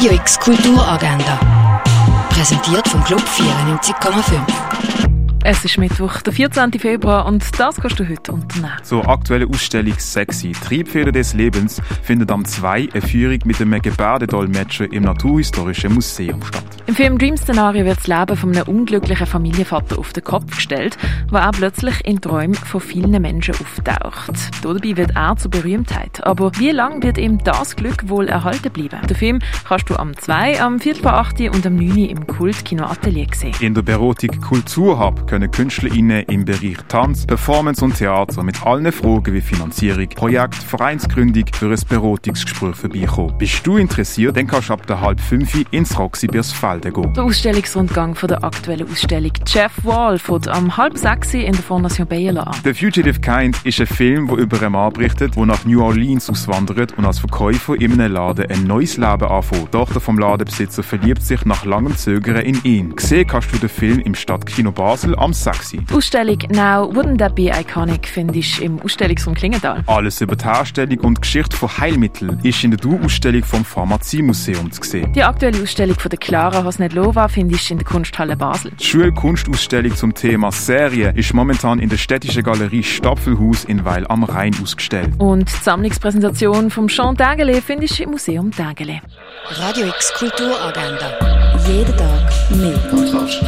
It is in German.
Radio X Kulturagenda. Präsentiert vom Club 94,5. Es ist Mittwoch, der 14. Februar und das kannst du heute unternehmen. Zur aktuellen Ausstellung Sexy, Triebfeder des Lebens, findet am 2 eine Führung mit einem Gebärdedolmetscher im Naturhistorischen Museum statt. Im Film Dream Szenario wird das Leben von einem unglücklichen Familienvater auf den Kopf gestellt, wo er plötzlich in Träumen von vielen Menschen auftaucht. Dabei wird er zur Berühmtheit. Aber wie lange wird ihm das Glück wohl erhalten bleiben? Den Film kannst du am 2, am 4. 8. und am 9. im Kultkino Atelier sehen. In der Berotik Kulturhub können KünstlerInnen im Bereich Tanz, Performance und Theater mit allen Fragen wie Finanzierung, Projekt, Vereinsgründung für ein Beratungsgespräch vorbeikommen. Bist du interessiert, dann kannst du ab der halb fünf ins Roxy Gehen. Der Ausstellungsrundgang von der aktuellen Ausstellung Jeff Wall fängt am halb sechs in der Fondation Bayerler an. The Fugitive Kind ist ein Film, der über einen Mann berichtet, der nach New Orleans auswandert und als Verkäufer in einem Laden ein neues Leben anfängt. Die Tochter vom Ladenbesitzer verliebt sich nach langem Zögern in ihn. Gesehen kannst du den Film im Stadtkino Basel am 6. Die Ausstellung Now Wouldn't That Be Iconic findest du im Ausstellungsraum Klingenthal. Alles über die Herstellung und Geschichte von Heilmitteln ist in der Du-Ausstellung vom Pharmaziemuseum zu sehen. Die aktuelle Ausstellung von der Clara Hosnedlova findest du in der Kunsthalle Basel. Die Schulkunstausstellung zum Thema Serie ist momentan in der städtischen Galerie Stapfelhaus in Weil am Rhein ausgestellt. Und die Sammlungspräsentation vom Jean Dagele findest du im Museum Dagele. Radio X Kulturagenda. Jeden Tag mehr. Kontrast.